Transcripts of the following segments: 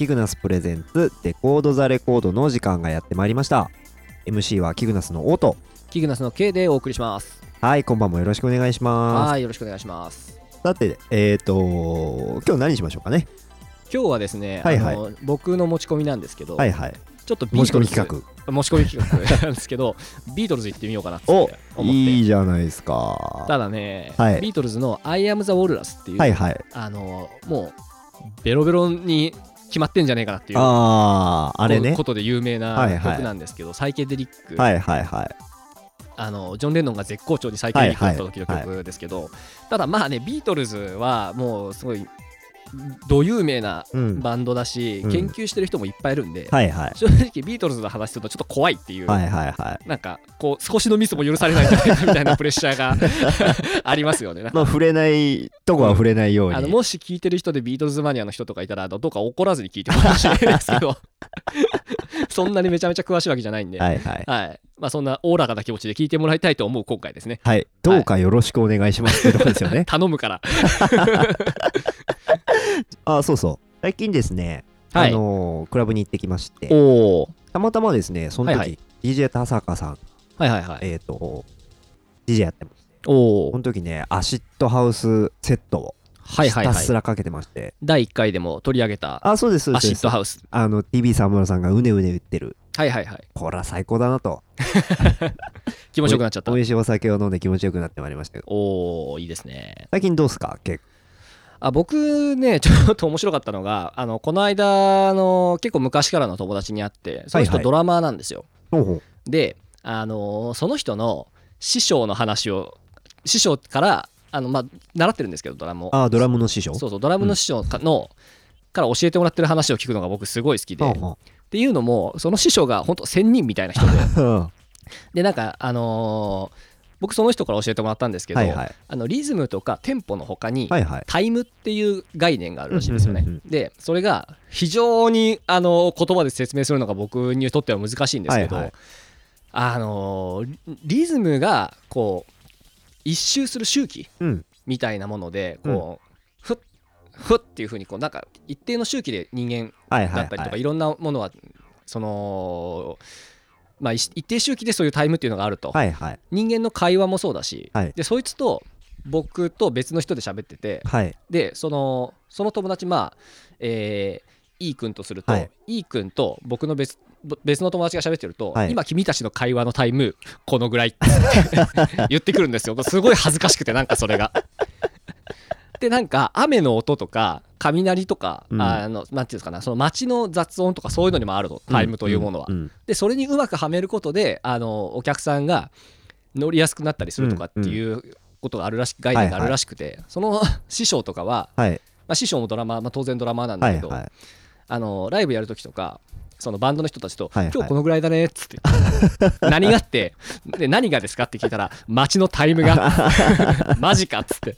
キグナスプレゼンツレコードザレコードの時間がやってまいりました。MC はキグナスのオート。キグナスの K でお送りします。はいこんばんもよろしくお願いします。はいよろしくお願いします。さてえっ、ー、と今日何しましょうかね？今日はですね、はいはい。あの僕の持ち込みなんですけど、はいはい。ちょっとビ持ち込みートルズ企画。持ち込み企画なんですけど ビートルズ行ってみようかなってお思って。いいじゃないですか。ただね、はい。ビートルズの「I am the Walrus」っていう、はいはい。あのもうベロベロに決まってんじゃねえかなっていう。あああれね。ことで有名はいなはい。曲なんですけど、サイケデリック、はいはいはい。あのジョン・レノンが絶好調にサイケデリックだった時の曲ですけど、ただまあねビートルズはもうすごいど有名なうん。バンドだし、うん。研究してる人もいっぱいいるんで、はいはい。正直ビートルズの話するとちょっと怖いっていう、はいはいはい。なんかこう少しのミスも許されないんじゃないかみたいなプレッシャーが ありますよね。まあ触れないとこは触れないように、あのもし聞いてる人でビートルズマニアの人とかいたらどうか怒らずに聞いてほしいんですけど。そんなにめちゃめちゃ詳しいわけじゃないんで、はい。はいまあ、そんなおおらかな気持ちで聞いてもらいたいと思う今回ですね。はいどうかよろしくお願いしますってとこですよね頼むから。あそうそう最近ですね、はいあのークラブに行ってきまして。たまたまですねその時、はいはい DJ 田坂さんはいはいはい。えっ、と DJ やってますおおこ。の時ねアシッドハウスセットをひはいはいはい。たすらかけてまして、第1回でも取り上げたあそうですアシッドハウス。あの TV 沢村さんがうねうね言ってるはいはいはい。これは最高だなと 気持ちよくなっちゃった美。味しいお酒を飲んで気持ちよくなってまいりましたけどおおいいですね。最近どうすか？結あ僕ね ちょっと面白かったのがあのこの間あの結構昔からの友達に会ってその人はいはいドラマーなんですよ。構ほうほうであのその人の師匠の話を師匠からあの、まあ、習ってるんですけどドラムを。あドラムの師匠？そうそうドラムの師匠かの、から教えてもらってる話を聞くのが僕すごい好きで、っていうのもその師匠が本当仙人みたいな人で。でなんかあのー僕その人から教えてもらったんですけど、はいはい。あのリズムとかテンポの他に、はいはい。タイムっていう概念があるらしいんですよね。でそれが非常にあの言葉で説明するのが僕にとっては難しいんですけど、はいはい。あのリリズムがこう一周する周期うん。みたいなものでこう、ふっふっっていうふうにこうなんか一定の周期で人間だったりとか、はいいろんなものはそのまあ一一定周期でそういうタイムっていうのがあると、はいはい。人間の会話もそうだし、はい。でそいつと僕と別の人で喋っててはい。でそのその友達まあえー、E 君とすると、はい。E 君と僕の別別の友達が喋ってると、はい。今君たちの会話のタイムこのぐらいって 言ってくるんですよ。すごい恥ずかしくてなんかそれが。でなんか雨の音とか雷とか、うん。あのなんていうんですかなその街の雑音とかそういうのにもあるのタイムというものは。ん。ん。でそれにうまくはめることであのお客さんが乗りやすくなったりするとかっていうことがあるらし概念があるらしくて、その師匠とかは、はい。まあ、師匠もドラマー、まあ、当然ドラマーなんだけど、はいはい。あのライブやるときとかそのバンドの人たちと、はいはい。今日このぐらいだねっつって。何がってで何がですかって聞いたら街のタイムが マジかっつって。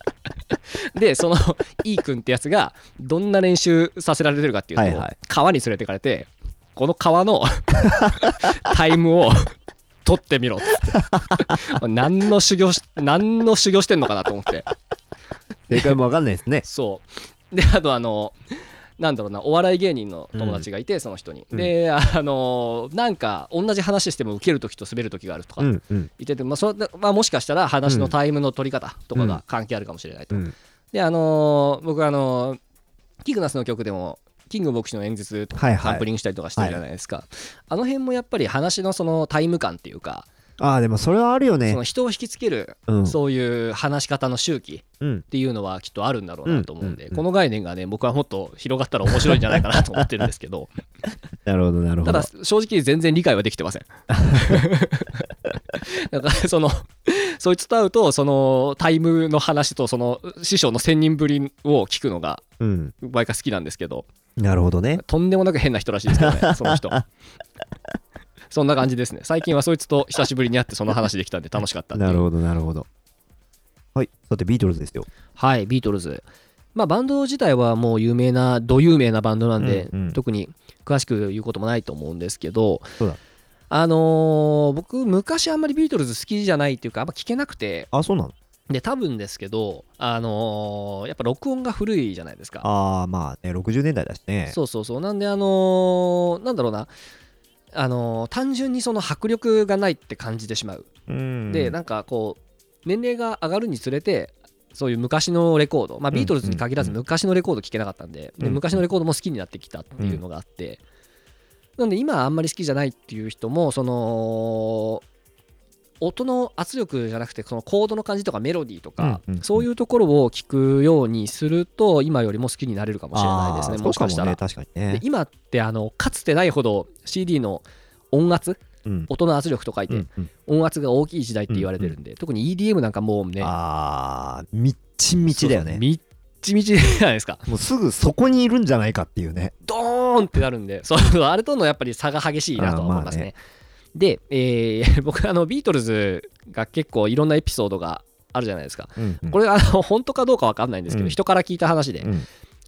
でその E 君ってやつがどんな練習させられてるかっていうと、はいはい。川に連れてかれてこの川の タイムを取ってみろっつって。何の修行し何の修行してんのかなと思って。正解もわかんないですね。そう。であとあのなんだろうなお笑い芸人の友達がいて、その人に、うん。であのなんか同じ話しても受ける時と滑る時があるとか言ってて、まあそれまあ、もしかしたら話のタイムの取り方とかが関係あるかもしれないと、うん。であのー僕あのーキグナスの曲でもキング牧師の演説とはいはい。かサンプリングしたりとかしてるじゃないですか、あの辺もやっぱり話のそのタイム感っていうか、ああでもそれはあるよそねの人を引きつける、うん。そういう話し方の周期うん。っていうのはきっとあるんだろうなと思うんで、うん。うん。うんこの概念がね僕はもっと広がったら面白いんじゃないかなと思ってるんですけど。なるほどなるほど。ただ正直全然理解はできてません。だからそのそいつと会うとそのタイムの話とその師匠の千人ぶりを聞くのがうん。毎回好きなんですけど。なるほどね。とんでもなく変な人らしいですけどねその人 そんな感じですね。最近はそいつと久しぶりに会ってその話できたんで楽しかったっなるほどなるほど。はい。さてビートルズですよ。はい、ビートルズ。まあ、バンド自体はもう有名な、ど有名なバンドなんで、うんうん。特に詳しく言うこともないと思うんですけど、そうだ。あのー僕、昔あんまりビートルズ好きじゃないっていうか、あんま聞けなくて、あそうなの？で多分ですけどあのーやっぱ録音が古いじゃないですか。ああまあね60年代だしね。そうそうそう。なんであのーなんだろうなあのー単純にその迫力がないって感じてしまう、うん。でなんかこう年齢が上がるにつれてそういう昔のレコード、まあ、うんビートルズに限らず昔のレコード聴けなかったんで,、でうん。昔のレコードも好きになってきたっていうのがあって、なんで今あんまり好きじゃないっていう人もその音の圧力じゃなくてそのコードの感じとかメロディーとか、うんうんうん。そういうところを聞くようにすると今よりも好きになれるかもしれないですね。もしかしたら。今ってあのかつてないほど CD の音圧うん。音の圧力と書いて、うんうん。音圧が大きい時代って言われてるんで、特に EDM なんかもうね。ああみっちみちだよね。みっちみちじゃないですか。もうすぐそこにいるんじゃないかっていうね。ドーンってなるんでそうそうあれとのやっぱり差が激しいなとは思いますね。で、えー 僕あのビートルズが結構いろんなエピソードがあるじゃないですか。うんうん。これあの本当かどうかわかんないんですけど、うん。人から聞いた話で、うん。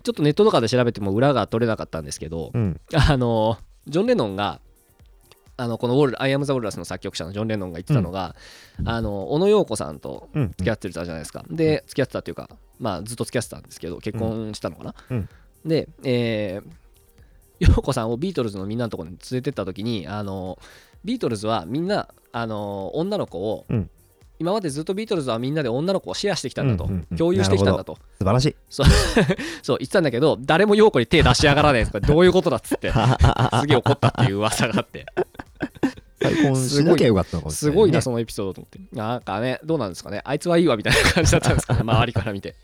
ちょっとネットとかで調べても裏が取れなかったんですけど、うん。あのジョン・レノンがあのこのウォル「アイ・アム・ザ・ウォルラス」の作曲者のジョン・レノンが言ってたのが、あの小野陽子さんとうん。付き合ってたじゃないですか。で、付き合ってたっていうか、まあ、ずっと付き合ってたんですけど、結婚したのかな。うん。で、えー、陽子さんをビートルズのみんなのところに連れてった時に、あの、ビートルズはみんな、あの、女の子を、うん。今までずっとビートルズはみんなで女の子をシェアしてきたんだと、うんうんうん共有してきたんだと、素晴らしい。そう。言ってたんだけど、誰も陽子に手出しやがらないですから、どういうことだっつって、すげえ怒ったっていう噂があって、再婚しなきゃよかったのかもしれない、ごいな、そのエピソードと思って。なんかね、どうなんですかね。あいつはいいわみたいな感じだったんですかね、周りから見て。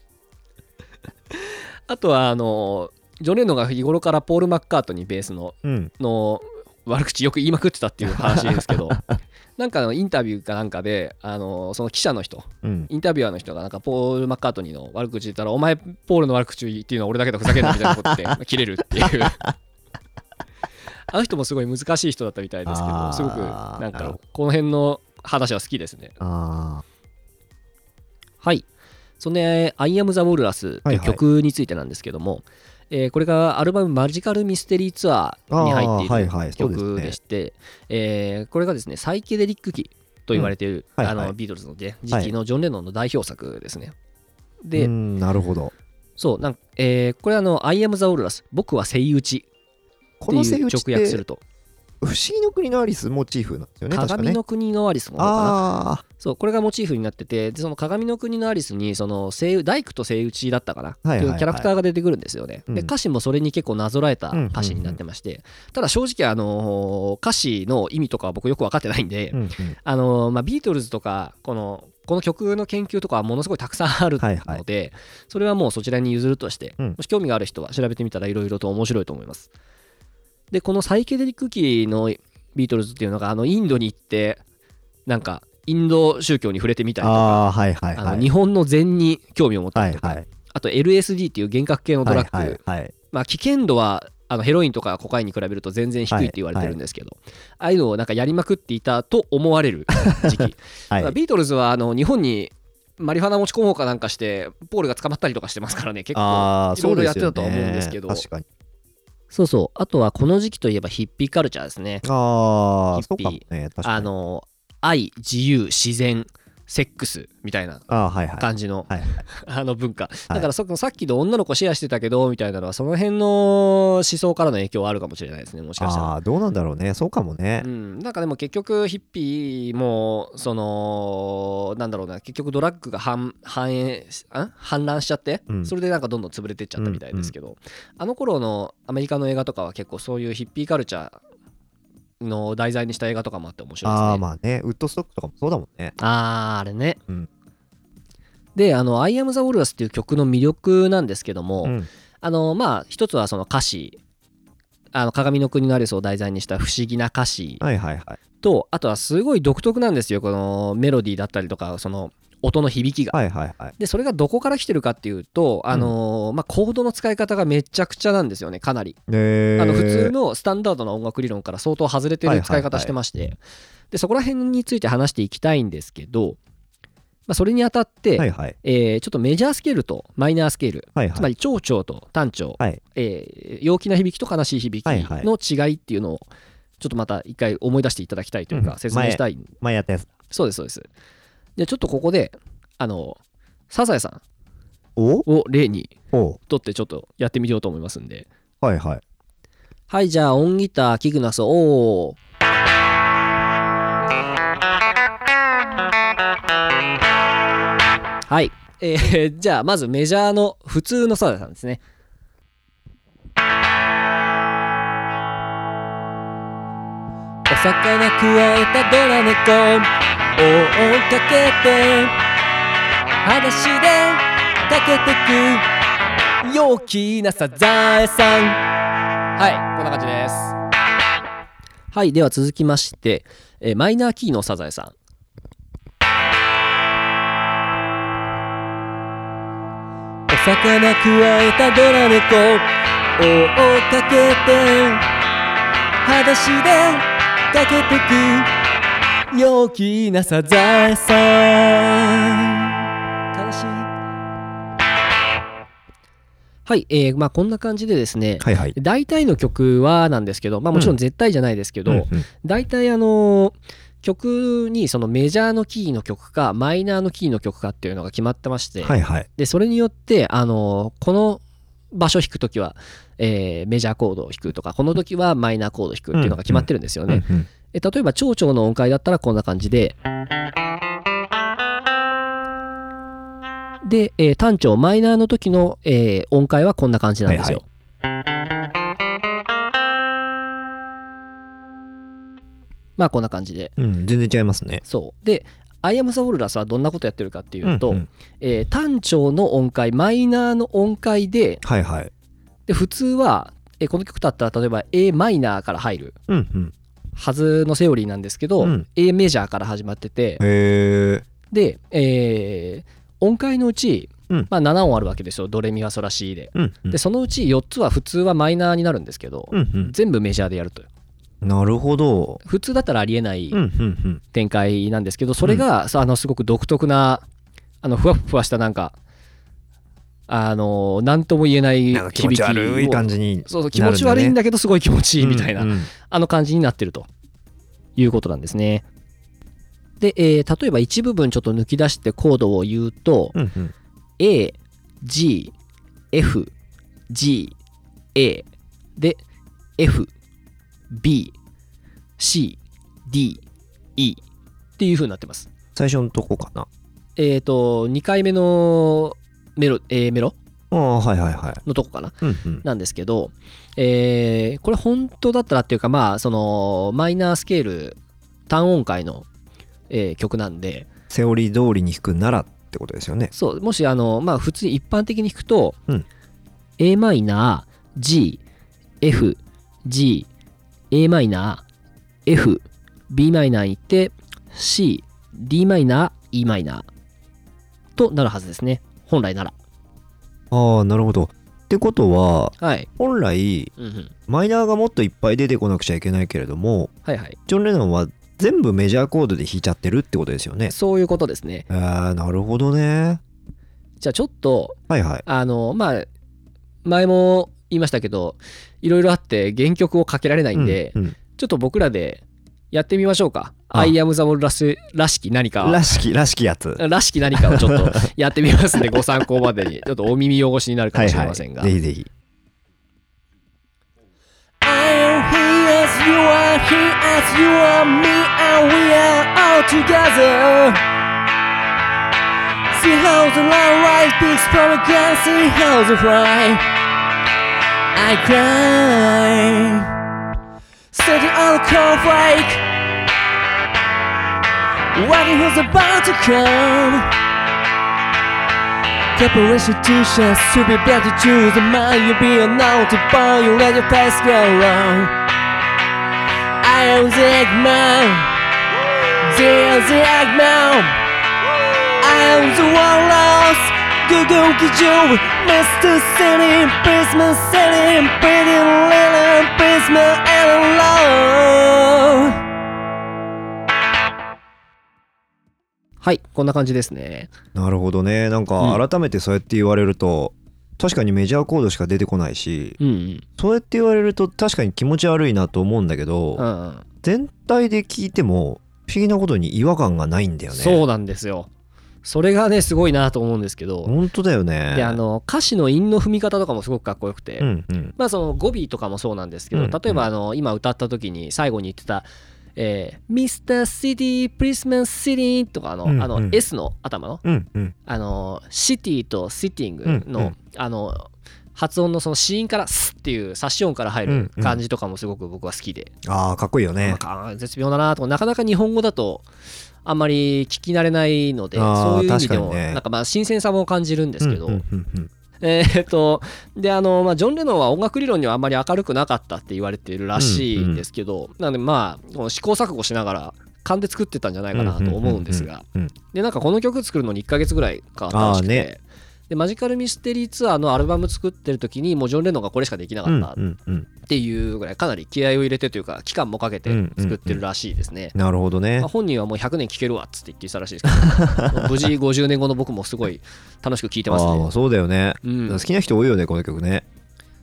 あとは、あの、ジョン・レノンが日頃からポール・マッカートニーベースのうん。の悪口よく言いまくってたっていう話ですけど、なんかのインタビューかなんかで、あのその記者の人、うんインタビュアーの人がなんかポール・マッカートニーの悪口言ったら、お前、ポールの悪口言っていうのは俺だけだふざけんなみたいなこと言って、切れるっていう。あの人もすごい難しい人だったみたいですけど、すごくなんかこの辺の話は好きですね。あはい。そんで、I am the Walrus という曲についてなんですけども、えーこれがアルバムマジカルミステリーツアーに入っている曲でして、えーこれがですね、サイケデリック期と言われている、うん。はいはい。あのビートルズの、ね、時期のジョン・レノンの代表作ですね。で、うんなるほど。そう、なんえーこれあの、I am the Walrus、僕はセイウチっていうこのセイウチって直訳すると、不思議の国のアリスモチーフなんですよね鏡の国のアリスなのかな。あそう、これがモチーフになってて、でその鏡の国のアリスに、その、セイ大工とセイウチだったかな、はいはいはい。うキャラクターが出てくるんですよね。うん。で、歌詞もそれに結構なぞらえた歌詞になってまして、ただ正直、あのー歌詞の意味とかは僕よく分かってないんで、あ、うんうん、あのーまあ、ビートルズとか、この、この曲の研究とかはものすごいたくさんあるはいはい。ので、それはもうそちらに譲るとして、うん。もし興味がある人は調べてみたらいろいろと面白いと思います。で、このサイケデリック期のビートルズっていうのが、あの、インドに行って、なんか、インド宗教に触れてみたりとか、ああはいはいあはい。の日本の禅に興味を持ったりとか、はいはい。あと LSD っていう幻覚系のドラッグ、はいはいはい。まあ、危険度はあのヘロインとかコカインに比べると全然低いって言われてるんですけど、ああいうのをなんかやりまくっていたと思われる時期、はい。まあビートルズはあの日本にマリファナ持ち込もうかなんかしてポールが捕まったりとかしてますからね結構ああいろいろやってたとは思うんですけど。確かにそうそう。あとはこの時期といえばヒッピーカルチャーですね。ああヒッピーそうかもね。確かに。あの愛自由自然セックスみたいな感じのはい あの文化。だからそさっきの女の子シェアしてたけどみたいなのはその辺の思想からの影響はあるかもしれないですねもしかしたら。ああどうなんだろうね。そうかもね。うん、なんかでも結局ヒッピーもそのなんだろうな。結局ドラッグが反反映しあ反乱しちゃって、うん。それでなんかどんどん潰れてっちゃったみたいですけど、あの頃のアメリカの映画とかは結構そういうヒッピーカルチャーの題材にした映画とかもあって面白いですね。ああまあね。ウッドストックとかもそうだもんね。あーあれね。うん。で、あの、I am the Walrus っていう曲の魅力なんですけども、うん。あの、まあ、一つはその歌詞、あの、鏡の国のアリスを題材にした不思議な歌詞はいはいはい。と、あとはすごい独特なんですよ、このメロディーだったりとか、その音の響きが。はいはいはい。で、それがどこから来てるかっていうと、あの、まあ、コードの使い方がめちゃくちゃなんですよね、かなり。えー。あの普通のスタンダードな音楽理論から相当外れてる使い方してまして、でそこら辺について話していきたいんですけど、まあ、それにあたって、はいはい。えーちょっとメジャースケールとマイナースケール、はいはい。つまり長調と短調、はい。えー陽気な響きと悲しい響きはいはい。の違いっていうのをちょっとまた一回思い出していただきたいというかうん。説明したい、前やったやつ。そうですそうですでちょっとここであのサザエさんお？を例にお。とってちょっとやってみようと思いますんで。はいはい。はいじゃあ音ギターキグナスおー。はい、えーじゃあまずメジャーの普通のサザエさんですね魚くわえたドラ猫。追っかけて。裸足でかけてく。陽気なサザエさん。はいこんな感じです。はいでは続きまして、えマイナーキーのサザエさん。お魚くわえたドラ猫。追っかけて。裸足でかけてく陽気なサザエさん。悲しい。はい、えーまあこんな感じでですね、はいはい。大体の曲はなんですけど、まあ、もちろん絶対じゃないですけど、うんうん。大体あのー曲にそのメジャーのキーの曲かマイナーのキーの曲かっていうのが決まってまして、はいはい。でそれによってあのーこの場所弾くときは、えーメジャーコードを弾くとかこの時はマイナーコードを弾くっていうのが決まってるんですよね。うんうんえ例えば蝶々の音階だったらこんな感じでで、えー単調マイナーの時の、えー音階はこんな感じなんですよ。まあこんな感じで。うん全然違いますね。そう。で「アイアム・ザ・ウォルラス」はどんなことやってるかっていうと、うんうん。えー単調の音階マイナーの音階ではいはい。で普通は、えーこの曲だったら例えば a マイナーから入るうんうん。はずのセオリーなんですけど、うん。A メジャーから始まっててで、えー音階のうち、うん。まあ、7音あるわけですよドレミファソラシで。うんうん。でそのうち4つは普通はマイナーになるんですけど、うん全部メジャーでやるとう。んなるほど。普通だったらありえない展開なんですけどそれが、さあのすごく独特なあのふわっふわしたなんかあの何とも言えないなんか気持ち悪い感じにそうそう気持ち悪いんだだけどすごい気持ちいいみたいな、うんうん。あの感じになってると。いうことなんですね。で、えー例えば一部分ちょっと抜き出してコードを言うと、うんうん。A、G、F、G、A で F、B、C、D、E っていう風になってます。最初のとこかな。えっ、と、2回目のメロ、A メロ？ああはいはいはい。のとこかな。うんうん。なんですけど、えーこれ本当だったらっていうかまあそのマイナースケール単音階の、えー曲なんで。セオリー通りに弾くならってことですよね。そう。もしあのまあ普通に一般的に弾くと、うん。A マイナー G F G a マイナー F b マイナーに行って C d マイナー e マイナーとなるはずですね。本来なら。ああなるほど。ってことははい、本来うんうん、マイナーがもっといっぱい出てこなくちゃいけないけれどもはいはい。ジョン・レノンは全部メジャーコードで弾いちゃってるってことですよね。そういうことですね。ああなるほどね。じゃあちょっとはいはい。あのまあ前も言いましたけどいろいろあって原曲をかけられないんで、うんうんちょっと僕らでやってみましょうか。あアイアムザボルラスらしき何か。らしきらしきやつらしき何かをちょっとやってみますんで、ご参考までに、ちょっとお耳汚しになるかもしれませんが。ぜひぜひ I am here as you are here as you are me and we are all together. See how the light peaks from a gun, see how the fly. I cry. Sitting on the cold cornflake. Waiting who's about to come. Preparation t-shirts to be better choose the mind you be unknown to burn you let your face go wrong I am the Eggman Dear the Eggman I am the one lost Google Gijou Mr. City Basement City Pretty little basement and alone はい、こんな感じですね。なるほどねなんか改めてそうやって言われると、うん確かにメジャーコードしか出てこないしうんうん。そうやって言われると確かに気持ち悪いなと思うんだけど、うんうん、全体で聞いても不思議なことに違和感がないんだよねそうなんですよ。それがねすごいなと思うんですけど。本当だよね。であの歌詞の韻の踏み方とかもすごくかっこよくて、うんうん。まあその語尾とかもそうなんですけど、うん例えばあの今歌った時に最後に言ってた「えー、Mr. City Policeman City」とかあの,、うんうん。あの S の頭のうんうん。あのシティとシティングの、うんうん。あの発音のその子音からスっていう差し音から入る感じとかもすごく僕は好きで、ああかっこいいよね。なんか絶妙だなと。なかなか日本語だとあんまり聞き慣れないのでそういう意味でも、ね。なんかまあ新鮮さも感じるんですけど、うんうんうんうん。えーっとであの、まあ、ジョン・レノンは音楽理論にはあんまり明るくなかったって言われてるらしいんですけど、なのでまあ試行錯誤しながら勘で作ってたんじゃないかなと思うんですが。うんうんうんでなんかこの曲作るのに1ヶ月ぐらいかかったらしくて、ねでマジカル・ミステリーツアーのアルバム作ってる時にもうジョン・レノンがこれしかできなかったっていうぐらいかなり気合を入れてというか期間もかけて作ってるらしいですね。なるほどね。まあ、本人はもう100年聴けるわっつって言ってたらしいですけど 無事50年後の僕もすごい楽しく聴いてますね。ああ。そうだよね。うん。好きな人多いよねこの曲ね。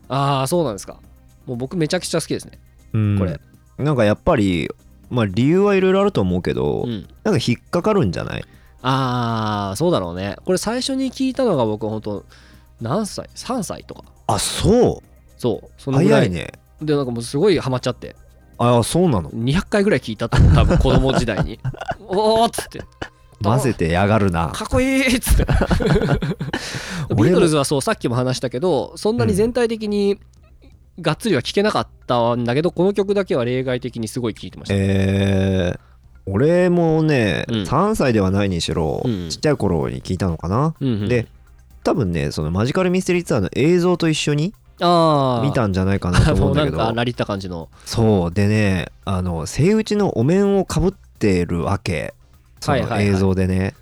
ああそうなんですか。もう僕めちゃくちゃ好きですね。うん。これ。なんかやっぱりまあ理由はいろいろあると思うけどうん。なんか引っかかるんじゃない？ああそうだろうね。これ最初に聞いたのが僕本当何歳？3歳とか。あそう。そうそのぐらい。早いね。でなんかもうすごいハマっちゃって。ああそうなの？200回ぐらい聞いたと思う多分子供時代に。おーっつって。混ぜてやがるな。かっこいいっつって。ビートルズはそうさっきも話したけどそんなに全体的にがっつりは聴けなかったんだけど、この曲だけは例外的にすごい聴いてました、えー俺もね、うん。3歳ではないにしろ、うん。ちっちゃい頃に聞いたのかな、うんうん。で多分ねそのマジカルミステリーツアーの映像と一緒に見たんじゃないかなと思もうんだけど。んかラリった感じの。そう。でねあのセイウチのお面をかぶってるわけ。そのはいはい。はい映像でね、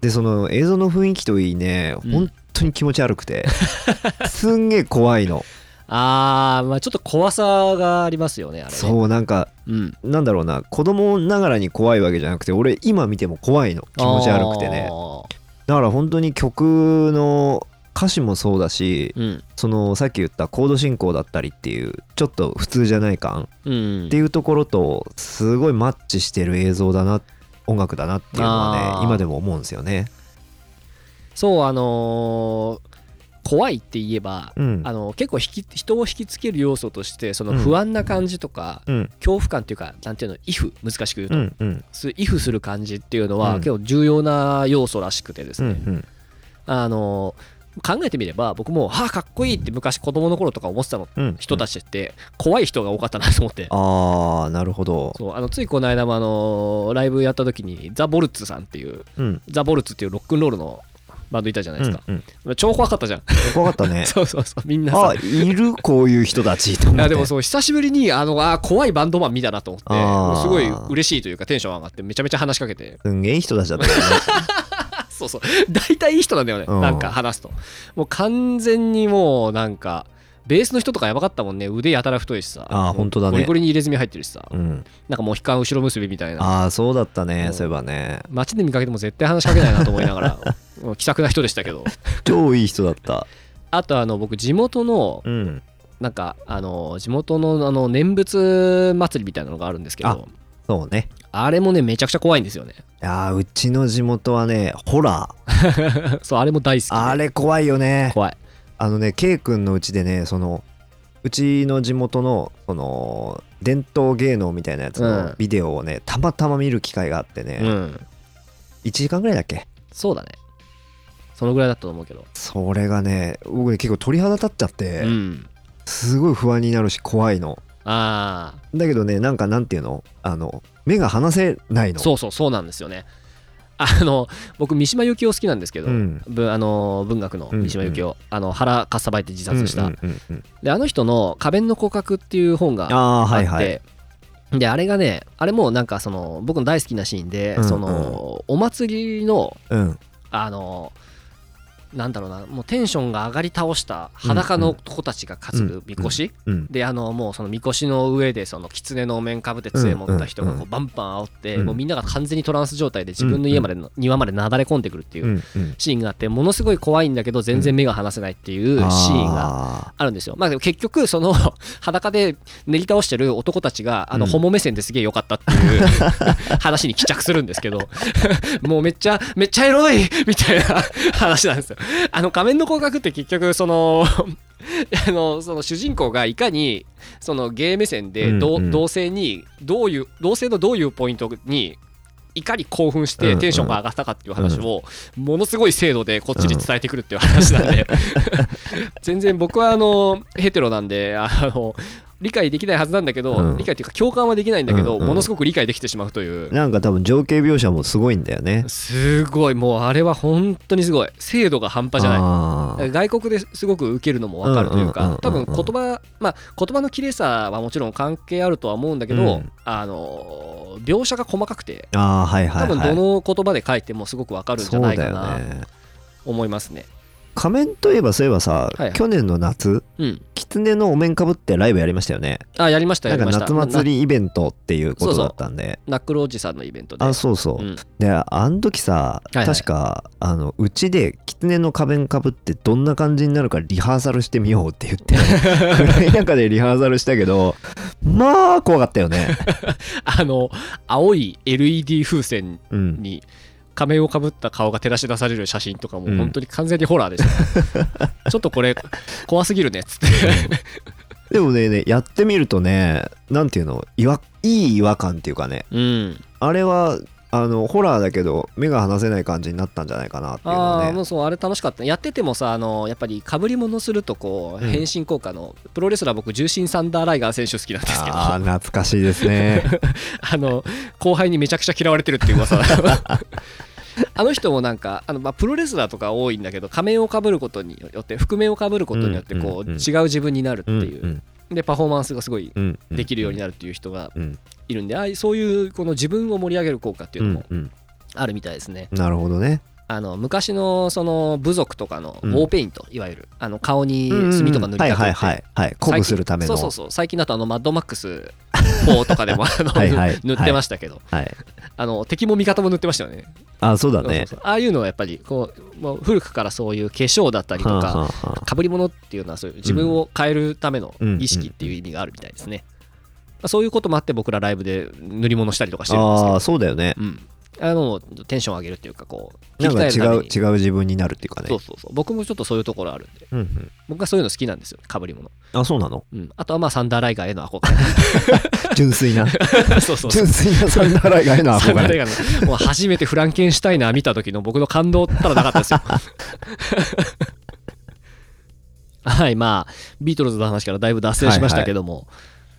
でその映像の雰囲気といいねうん。本当に気持ち悪くて、すんげえ怖いのあーまあちょっと怖さがありますよねあれね。そうなんかうん。なんだろうな子供ながらに怖いわけじゃなくて俺今見ても怖いの。気持ち悪くてね。あだから本当に曲の歌詞もそうだしーうん。そのさっき言ったコード進行だったりっていうちょっと普通じゃない感うん。っていうところとすごいマッチしてる映像だな音楽だなっていうのはね今でも思うんですよね。そうあのー怖いって言えば、うん。あの結構引き人を引きつける要素としてそのうん。不安な感じとか、うん。恐怖感っていうかなんていうの「イフ」難しく言うと、うんうん。イフする感じっていうのは、うん。結構重要な要素らしくてですね、うんうん。あの考えてみれば僕も「はあかっこいい」って昔子供の頃とか思ってたのうん。人たちって怖い人が多かったなと思って。ああなるほど。そうあのついこの間もあのライブやった時にザ・ボルツさんっていううん。ザ・ボルツっていうロックンロールのバンドいたじゃないですか、うんうん。超怖かったじゃん。怖かったね。そうそうそう。みんなさ。あいるこういう人たちと思って。でもそう久しぶりにあのあ怖いバンドマン見たなと思ってすごい嬉しいというかテンション上がってめちゃめちゃ話しかけて。すんげえいい人たちだったよね。あ そうそう。大体いい人なんだよね。うん。なんか話すと。もう完全にもうなんかベースの人とかやばかったもんね。腕やたら太いしさ。あー本当だね。ゴリゴリに入れ墨入ってるしさ。うん、なんかもう悲観後ろ結びみたいな。ああそうだったね、うん。そういえばね。街で見かけても絶対話しかけないなと思いながら 気さくな人でしたけど。超いい人だった。あとあの僕地元のうん。なんかあの地元のあの念仏祭りみたいなのがあるんですけどそうね。あれもねめちゃくちゃ怖いんですよね。いやーうちの地元はねホラー。そうあれも大好きで。あれ怖いよね。怖いあのね K 君のうちでねそのうちの地元のその伝統芸能みたいなやつうん。のビデオをね、たまたま見る機会があってね、うん。1時間ぐらいだっけ？そうだね。そのぐらいだったと思うけど。それがね僕ね結構鳥肌立っちゃって、うん。すごい不安になるし怖いの。あだけどねなんかなんていうの？あの目が離せないの。あそうそうそうなんですよねあの僕三島由紀夫好きなんですけど、うん。ぶあの文学の三島由紀夫、あの腹かっさばいて自殺した、うんうんうんうん。であの人の「花弁の骨格」っていう本があって、はいはい。であれがねあれもなんかその僕の大好きなシーンで、うんうん。そのお祭りのうん。あのなんだろうなもうテンションが上がり倒した裸の男たちが担ぐみこし、うんであのもうそのみこしの上でその狐のお面かぶって杖持った人がこうバンバン煽って、うん。もうみんなが完全にトランス状態で自分の家までの、庭までなだれ込んでくるっていうシーンがあってものすごい怖いんだけど全然目が離せないっていうシーンがああるんですよ。まあでも結局その 裸で練り倒してる男たちがあのうん。ホモ目線ですげえ良かったっていう 話に帰着するんですけどもうめっちゃめっちゃエロいみたいな話なんですよ。あの仮面の広角って結局その あのその主人公がいかにそのゲー目線で同,、うんうん。同性にどういう同性のどういうポイントにいかに興奮してテンションが上がったかっていう話をものすごい精度でこっちに伝えてくるっていう話なんで。全然僕はあのヘテロなんであの理解できないはずなんだけど、うん。理解っていうか共感はできないんだけど、うんうん。ものすごく理解できてしまうという。ーなんか多分情景描写もすごいんだよね。すごい。もうあれは本当にすごい。精度が半端じゃない。外国ですごく受けるのも分かるというか多分言葉まあ言葉の綺麗さはもちろん関係あるとは思うんだけど、うん。あの描写が細かくてあーはいはい多はい。分どの言葉で書いてもすごく分かるんじゃないかな。よね。思いますね。仮面といえばそういえばさ、はいはい。去年の夏うん。狐のお面かぶってライブやりましたよねあやりましたやりました。夏祭りイベントっていうことだったんでナナックルおじさんのイベントで。あそうそう、うんであの時さ、いはい確かあのうちで狐の仮面かぶってどんな感じになるかリハーサルしてみようって言って暗い中でリハーサルしたけどまあ怖かったよねあの青い LED 風船うんに仮面をかぶった顔が照らし出される写真とかもうん。本当に完全にホラーでした、ちょっとこれ怖すぎるねっつって。でもねねやってみるとねなんていうのいい違和感っていうかね。うん。あれはあのホラーだけど目が離せない感じになったんじゃないかなっていうのああもねうそうあれ楽しかった。やっててもさあのやっぱりかぶり物するとこううん変身効果の、プロレスラー僕重心サンダーライガー選手好きなんですけど。あ懐かしいですね。の後輩にめちゃくちゃ嫌われてるっていう噂。あの人もなんかあの、まあ、プロレスラーとか多いんだけど仮面をかぶることによって覆面をかぶることによってこう、うんうんうん違う自分になるってう。んいう、でパフォーマンスがすごいうんうん。できるようになるっていう人がうんいるんで、ああいうそういうこの自分を盛り上げる効果っていうのもうんうん。あるみたいですね。なるほどね。あの昔のその部族とかのウうん。ォーペイント、いわゆるあの顔に墨とか塗りたくって、はいはいはいはい。鼓舞するための。そうそうそう。最近だとあのマッドマックス4とかでもあの はいはい塗ってましたけど、はい。あの敵も味方も塗ってましたよね。あそうだね。そうそうそう。ああいうのはやっぱりこうもう古くからそういう化粧だったりとかはあはあはあ。かぶり物っていうのはそういう自分を変えるための意識っていう意味があるみたいですね、まあ、そういうこともあって僕らライブで塗り物したりとかしてるんですけど。あーそうだよね。うん、あのテンション上げるっていうかこうなんか違う違う自分になるっていうかね。そうそうそう。僕もちょっとそういうところあるんで。うんうん。僕はそういうの好きなんですよ。かぶり物、あそうなの？うん、あとはまあサンダーライガーへの憧 純粋な。れそうそうそう。純粋なサンダーライガーへのサンダー憧れライガーの。もう初めてフランケンシュタイナー見た時の僕の感動ったらなかったですよ。はいまあビートルズの話からだいぶ脱線しましたけども、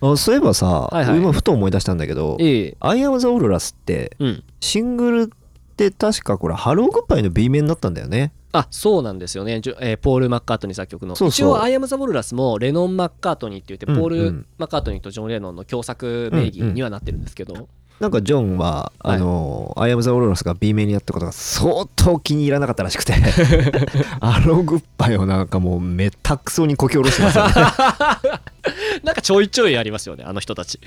あそういえばさはいはい。今ふと思い出したんだけどええ「 I Am the Walrus」ってうん。シングルって確かこれ「ハロー・グッバイ」の B 面だったんだよね。あそうなんですよね、じゅえーポール・マッカートニー作曲の。そうそう。一応「アイアム・ザ・ボルラス」もレノン・マッカートニーって言って、うんうん。ポール・マッカートニーとジョン・レノンの共作名義にはなってるんですけど、なんかジョンは「はい。あのアイアム・ザ・オーロラス」が B 面になったことが相当気に入らなかったらしくて「ハロー・グッバイ」をなんかもうめったくそにこき下ろしてますよね。なんかちょいちょいありますよねあの人たち。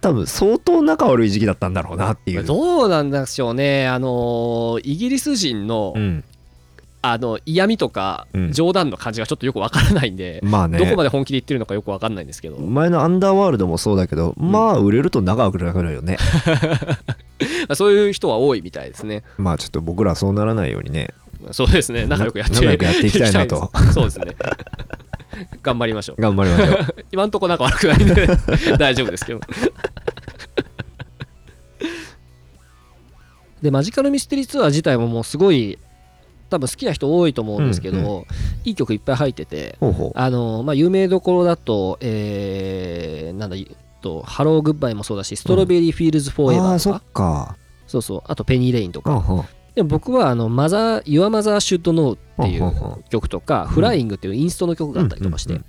多分相当仲悪い時期だったんだろうなっていう。どうなんでしょうねあのーイギリス人の、うん、あの嫌味とかうん。冗談の感じがちょっとよくわからないんで、まあね。どこまで本気で言ってるのかよくわかんないんですけど、ま前のアンダーワールドもそうだけど、まあ売れると長くなるよね。あそういう人は多いみたいですね。まあちょっと僕らそうならないようにね。そうですね。仲良くやって仲良くやっていきたいなと。そうですね。頑張りましょう。頑張りましょう。今んとこ仲悪くないんで大丈夫ですけど。でマジカルミステリーツアー自体ももうすごい多分好きな人多いと思うんですけど、うんいい曲いっぱい入っててあのまあ有名どころだとえー、なんだとハローグッバイもそうだしストロベリーフィールズフォーエああそバーとか。そうそう。あとペニーレインとか、うんう。んでも僕はあのマザー Your Mother Should Know っていう曲とか、フライングっていうインストの曲があったりとかして、うんうん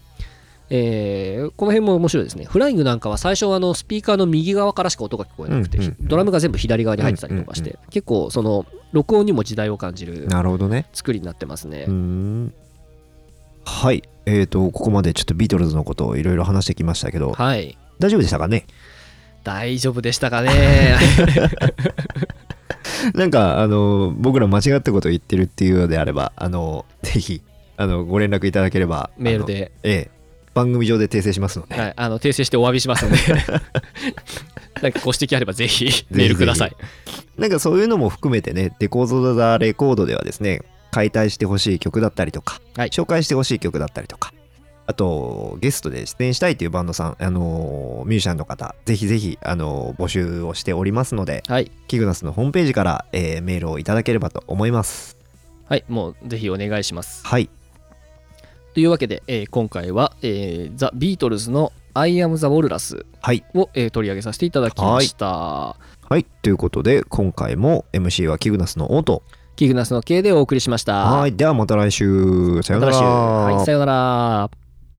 えーこの辺も面白いですね。フライングなんかは最初あのスピーカーの右側からしか音が聞こえなくて、うんうんうん。ドラムが全部左側に入ってたりとかして、うん結構その録音にも時代を感じるなるほどね作りになってますね。うー。ん。はい。えーとここまでちょっとビートルズのことをいろいろ話してきましたけどはい。大丈夫でしたかね？大丈夫でしたかね？なんかあの僕ら間違ったことを言ってるっていうのであればあのぜひあのご連絡いただければメールで、ええ番組上で訂正しますので、はい、あの訂正してお詫びしますので。なんかご指摘あればぜひメールください。なんかそういうのも含めてねデコード・ザ・レコードではですね解体してほしい曲だったりとか、はい。紹介してほしい曲だったりとかあとゲストで出演したいというバンドさん、あのミュージシャンの方ぜひぜひ、あの募集をしておりますのではい。キグナスのホームページから、えーメールをいただければと思います。はい、もうぜひお願いします。はいというわけで、えー今回は、えーザ・ビートルズの I am the Walrus はい。を、えー取り上げさせていただきました。はい。ということで今回も MC はキグナスのオとキグナスの K でお送りしました。はい。ではまた来週。さようなら。はい、さようなら。